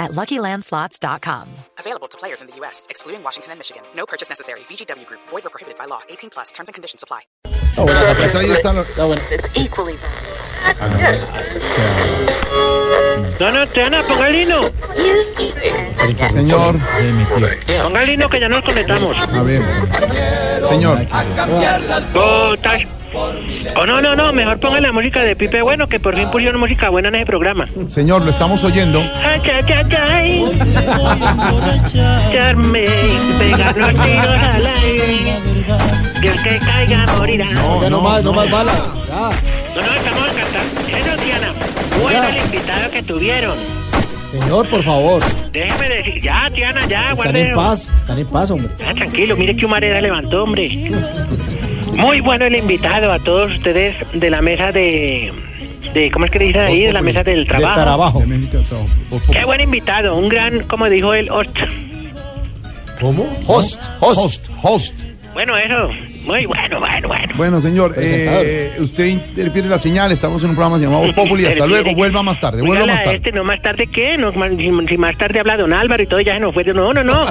at LuckyLandSlots.com. Available to players in the U.S., excluding Washington and Michigan. No purchase necessary. VGW Group, void or prohibited by law. 18 plus terms and conditions apply. Oh, Está buena, pues ahí están los... Ah, no, no, Triana, ponga el hino. Señor, Ponga el hino que ya nos conectamos. a ver. Señor, Oh, Oh, no, no, no, mejor ponga la música de Pipe Bueno, que por fin pusieron música buena en ese programa. señor, lo estamos oyendo. Ay, ay, ay, ay. Charme, pegar los tiros al aire. Que el que caiga morirá. No, no más, no más balas. no, estamos cantando. Eso, Triana. Bueno el invitado que tuvieron. Señor, por favor, Déjeme decir, ya, Triana, ya, están guarde. en paz, están en paz, hombre. Ah, tranquilo, mire que Humareda levantó, hombre. Muy bueno el invitado a todos ustedes de la mesa de... de ¿Cómo es que le dicen ahí? De la mesa del trabajo. De trabajo. Qué buen invitado, un gran, como dijo él, host. ¿Cómo? Host, host, host. Bueno, eso, muy bueno, bueno, bueno. Bueno, señor, eh, usted interfiere la señal. Estamos en un programa llamado Populi. Hasta luego, vuelva más tarde, vuelva más tarde. Este, no más tarde qué, no, si, si más tarde habla don Álvaro y todo ya se nos fue. No, no, no.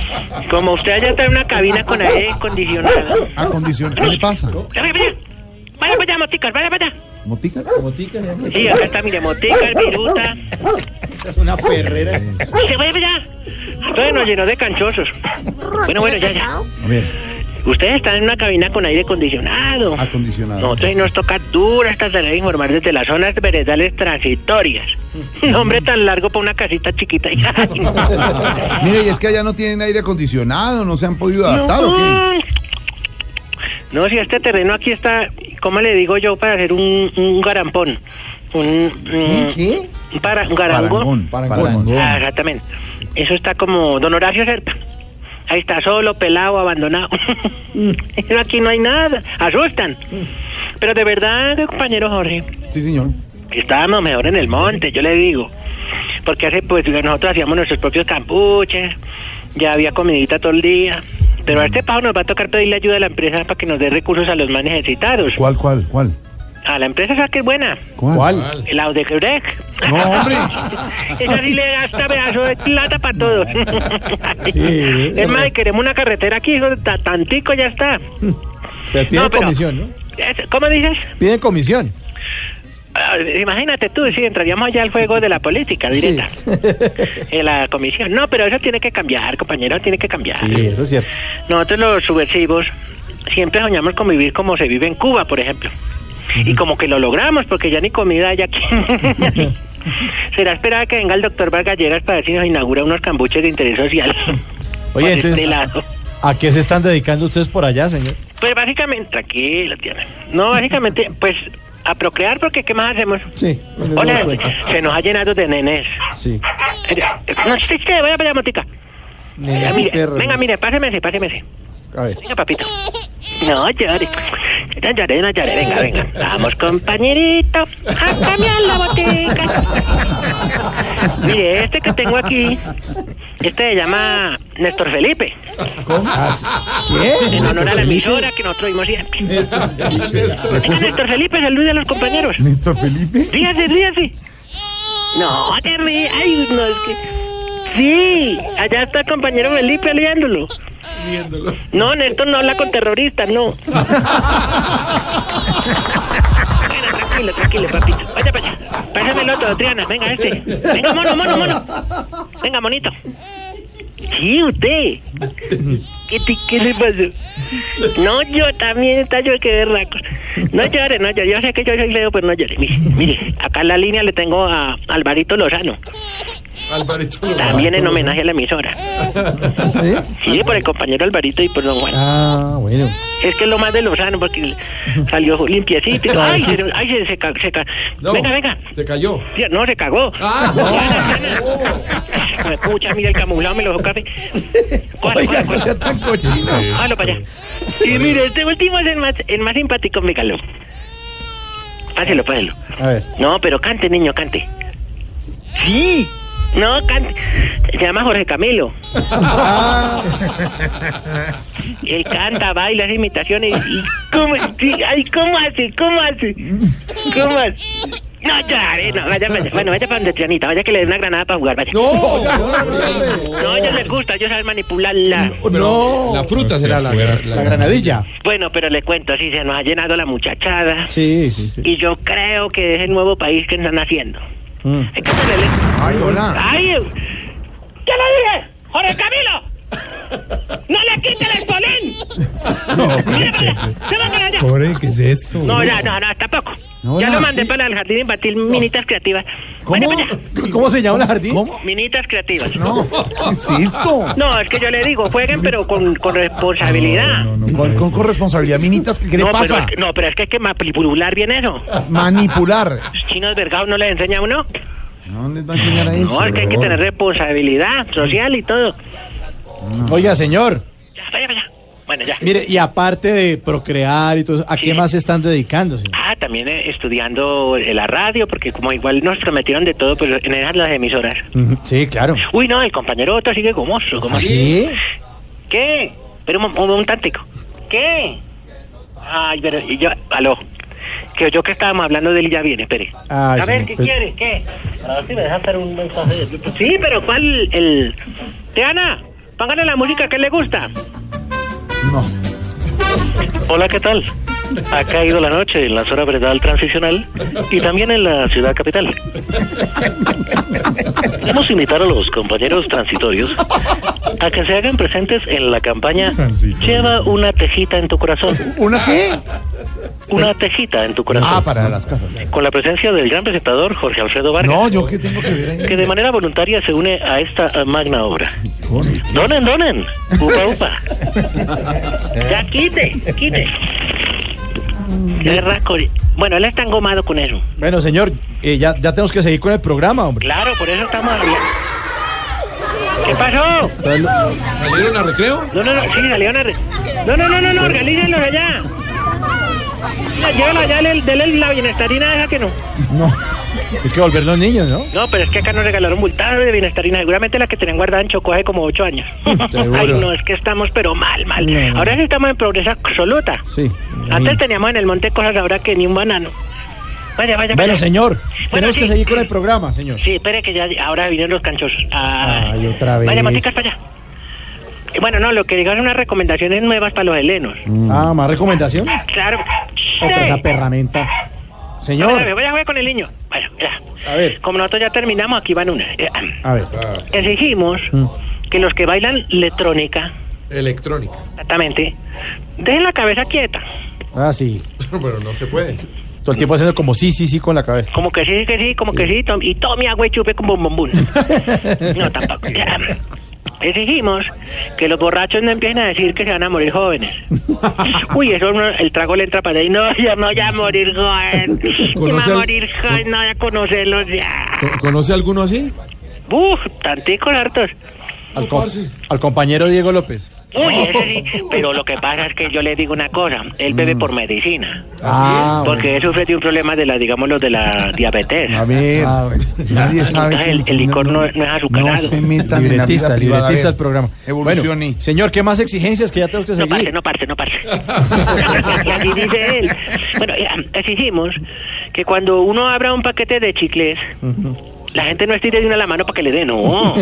Como usted allá está en una cabina con aire acondicionado. Acondicionado. ¿Qué le pasa? Vaya para allá, moticas, vaya para allá. ¿Motica? Sí, acá está, mire, moticas, viruta. Es una perrera. Se vaya para allá. Entonces nos llenó de canchosos. Bueno, bueno, ya, ya. A ver, Ustedes están en una cabina con aire acondicionado. acondicionado. Nosotros nos toca dura esta tarea de informar desde las zonas veredales transitorias. Nombre tan largo para una casita chiquita. No. Mire, y es que allá no tienen aire acondicionado, no se han podido adaptar o qué. No, si este terreno aquí está, ¿cómo le digo yo para hacer un, un garampón? Un, un- ¿Qué? un para, un garangón. Parangón. Parangón. Ah, exactamente. Eso está como Don Horacio Cerca. Ahí está solo, pelado, abandonado. Pero aquí no hay nada. Asustan. Pero de verdad, compañero Jorge, Sí, señor. estábamos mejor en el monte, yo le digo. Porque hace, pues, nosotros hacíamos nuestros propios campuches, ya había comidita todo el día. Pero a este pajo nos va a tocar pedirle ayuda a la empresa para que nos dé recursos a los más necesitados. ¿Cuál, cuál, cuál? A la empresa esa que es buena, ¿Cuál? la Odecrex. No, hombre. Esa sí le gasta pedazo de plata para todos. Sí. es más, queremos una carretera aquí, tantico ya está. Pero piden No, pero- comisión, ¿no? ¿Cómo dices? Piden comisión. Ah, Imagínate tú, si entraríamos allá al juego de la política directa. En la comisión. No, pero eso tiene que cambiar, compañero, tiene que cambiar. Sí, eso es cierto. Nosotros los subversivos siempre soñamos con vivir como se vive en Cuba, por ejemplo. Y como que lo logramos, porque ya ni comida hay aquí. Será esperar que venga el doctor Vargas Lleras para ver si nos inaugura unos cambuches de interés social. Oye, este entonces, lado. ¿a qué se están dedicando ustedes por allá, señor? Pues básicamente, tranquilo, tiene. No, básicamente, pues a procrear, porque ¿qué más hacemos? Sí. Hola, se nos ha llenado de nenes. Sí. No, sí, sí, vaya para allá, motica. Venga, mire, páseme páseme. A ver. Venga, papito. No llore. No llore, no llore. Venga, venga. Vamos, compañerito, a cambiar la botica. Mire, este que tengo aquí, este se llama Néstor Felipe. ¿Qué? En honor a la emisora que nosotros oímos siempre. Néstor Felipe, salude a los compañeros. ¿Néstor Felipe? Ríase, ríase. No, te ríe. Ay, no, es que... Sí, allá está el compañero Felipe No, Néstor no habla con terroristas, no. Bueno, tranquilo, tranquilo, papito. Vaya allá. Pásame el otro, Triana. Venga, este. Venga, mono, mono, mono. Venga, monito. Sí, usted. ¿Qué, te- qué le pasó? No, yo también está yo que berraco. No llore, no llore. Yo sé que yo soy feo, pero no llore. Mire, mire, acá en la línea le tengo a Alvarito Lozano. Alvarito. Lobato. También en homenaje a la emisora. ¿Sí? Sí, por el compañero Alvarito y por don Juan. Ah, bueno. Es que es lo más de Lozano porque salió limpiecito. Ay, se, ay, se, se, ca- se ca- No, Venga, venga. Se cayó. No, se cagó. Ah, Me pucha, mira el camuflado, me lo dejó café. Oiga, no tan cochino. Hágalo para allá. Y mire, este último es el más, el más simpático, mégalo. Páselo, páselo. A ver. No, pero cante, niño, cante. Sí. No, cante. Se llama Jorge Camilo. Él canta, baila, hace imitaciones y... ¿Cómo, sí, ay, ¿cómo hace? ¿Cómo hace? ¿Cómo hace? No, ya, eh, no, vaya, vaya, bueno, vaya para donde Trianita, vaya que le dé una granada para jugar, vaya. No, No, a ellos les gusta, ellos saben manipularla. no. La fruta será la, la, La granadilla. Bueno, pero le cuento, sí, se nos ha llenado la muchachada. Sí, sí, sí. Y yo creo que es el nuevo país que están haciendo. Mm. Hay que ponerle... Ay, hola. ¡Ay! ¡Ya lo dije! ¡Jorge Camilo! ¡No le quite el para allá! Pobre, ¿qué es esto? No, ya, no, no, tampoco. No, ya no, lo mandé para el jardín infantil Minitas Creativas. Para allá. ¿Cómo se llama el jardín? ¿Cómo? Minitas Creativas. No, ¿qué es esto? No, es que yo le digo, jueguen pero con, con responsabilidad. No, no, no, Con, con corresponsabilidad, minitas, ¿qué, qué le No, pasa? pero, no, pero es que hay que manipular bien eso. Manipular. Los chinos vergados no les enseña a uno. No les va a enseñar a eso. No, es que hay que tener responsabilidad social y todo. Oiga, señor. Ya, vaya, vaya. Bueno, ya. Mire, y aparte de procrear y todo eso, ¿a qué más se están dedicando, señor? Ah, también eh, estudiando eh, la radio, porque como igual nos prometieron de todo, pero en esas las emisoras. Sí, claro. Uy, no, el compañero Otto sigue gomoso. como ¿Ah, sí? ¿Qué? Pero un, un, un tantico. ¿Qué? Ay, pero y yo, aló. Que yo que estábamos hablando de él ya viene, espere. Ay, a ver, ¿qué pues- quiere? ¿Qué? A ver si me deja hacer un mensaje. Sí, pero ¿cuál? El... Teana, póngale la música que le gusta. No. Hola, ¿qué tal? Ha caído la noche en la zona veredal transicional y también en la ciudad capital. Queremos invitar a los compañeros transitorios a que se hagan presentes en la campaña. Lleva una tejita en tu corazón. ¿Una qué? Una tejita en tu corazón. Ah, para las casas. Con la presencia del gran presentador Jorge Alfredo Vargas. No, yo qué tengo que ver ahí. que de manera voluntaria se une a esta magna obra. Donen, donen. Upa, upa. ya quite, quite. Qué rasco. Bueno, él está engomado con eso. Bueno, señor, eh, ya, ya tenemos que seguir con el programa, hombre. Claro, por eso estamos hablando. ¿Qué pasó? ¿Salieron a recreo? No, no, no, sí, salieron a... re- No, no, no, no, no, organícenlos allá. Ya, Llévalo allá, dele, la bienestarina esa que no. no, hay que volver los niños, ¿no? No, pero es que acá nos regalaron multadas de bienestarina. Seguramente la que tenían guardada en Chocó hace como ocho años. Ay, no, es que estamos pero mal, mal. No. Ahora sí estamos en progreso absoluta. Sí. Antes teníamos en el monte cosas ahora que ni un banano. Vaya, vaya, Bueno, vaya. señor, tenemos sí. que seguir con el programa, señor. Sí, espere que ya ahora vienen los canchosos. Ay, Ay, otra vez. Vaya, moticas para allá. Bueno, no, lo que digo es unas recomendaciones nuevas para los helenos. Ah, ¿más recomendación? Claro. Otra Sí. esa perramenta. Vaya, Señor, vaya, vaya con el niño. Bueno, ya. a ver, Como nosotros ya terminamos, aquí van una. Eh, a ver. Exigimos Mm. que los que bailan electrónica, Electrónica. exactamente, dejen la cabeza quieta. Ah, sí. Pero no se puede. Todo el tiempo haciendo como sí, sí, sí con la cabeza. Como que sí, que sí, como que sí, tom- y tome agua y chupe con bum. No, tampoco. Exigimos que los borrachos no empiecen a decir que se van a morir jóvenes. Uy, eso uno- el trago le entra para ahí. No, ya no voy a morir joven. Me voy ¿Conoce a morir joven, no voy a conocerlos ya. ¿Co- ¿Conoce alguno así? Uf, tanticos hartos. Com- al compañero Diego López. Uy, ese sí. Pero lo que pasa es que yo le digo una cosa. Él bebe por medicina. Ah, Porque él sufre de un problema de la, digamos, lo de la diabetes. A ver, Ah, bueno. nadie sabe. Entonces, que el- el licor no- no es azucarado. No se metan en la libretista, libretista A del ver, programa. Evolucione. Bueno, señor, ¿qué más exigencias que ya tenemos que No seguir? parce, no parce, no parce. Y así dice él. Bueno, eh, exigimos que cuando uno abra un paquete de chicles, la gente no estire de una la mano para que le dé, no.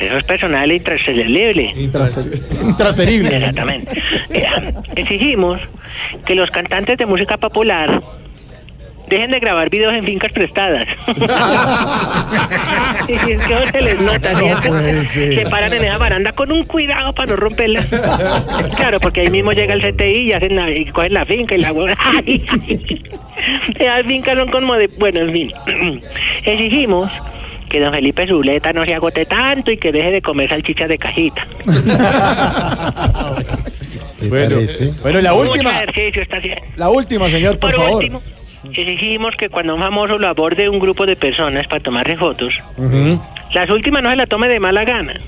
Eso es personal e intransferible. Intrans- Intransferible. Exactamente. Eh, exigimos que los cantantes de música popular dejen de grabar videos en fincas prestadas. y si es que no se les nota, ¿cierto? Se paran en esa baranda con un cuidado para no romperla. claro, porque ahí mismo llega el CTI y, hacen la- y cogen la finca y la hue- Ay, ay. Esas fincas son como de... Bueno, en fin. Exigimos que don Felipe Zuleta no se agote tanto y que deje de comer salchichas de cajita. Bueno, bueno, la Mucho última. ejercicio está haciendo. La última, señor, por, Por favor. último, exigimos que cuando un famoso lo aborde un grupo de personas para tomarle fotos, las últimas no se la tome de mala gana.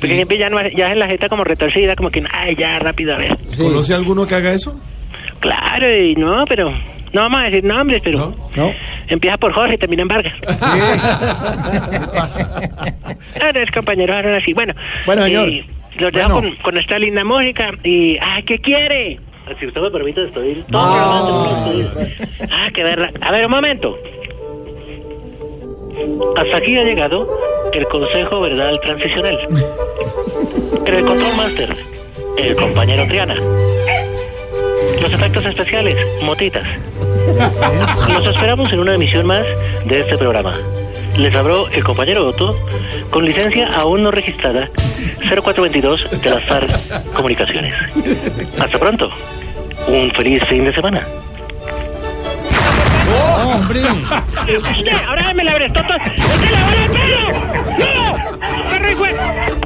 Porque siempre ya, no, ya es la jeta como retorcida, como que, ay, ya, rápido, a ver. Sí. ¿Conoce alguno que haga eso? Claro, y no, pero no vamos a decir nombres, pero ¿No? ¿No? Empieza por Jorge y termina en Vargas. Ah, los compañeros eran así. Bueno, Bueno, señor. y los dejo Bueno. con, con esta linda música y, ay, ¿qué quiere? Si usted me permite despedir. Ah. Ah, qué verla. A ver, un momento. Hasta aquí ha llegado el Consejo Verdal Transicional. Pero el Control Master, el compañero Triana. Los efectos especiales, motitas. Los esperamos en una emisión más de este programa. Les habló el compañero Otto con licencia aún no registrada 0422 de las FARC Comunicaciones. Hasta pronto. Un feliz fin de semana. hombre. ¡Ahora me la abres, Toto! ¡Usted la va a pelo! ¡No! ¡Perro y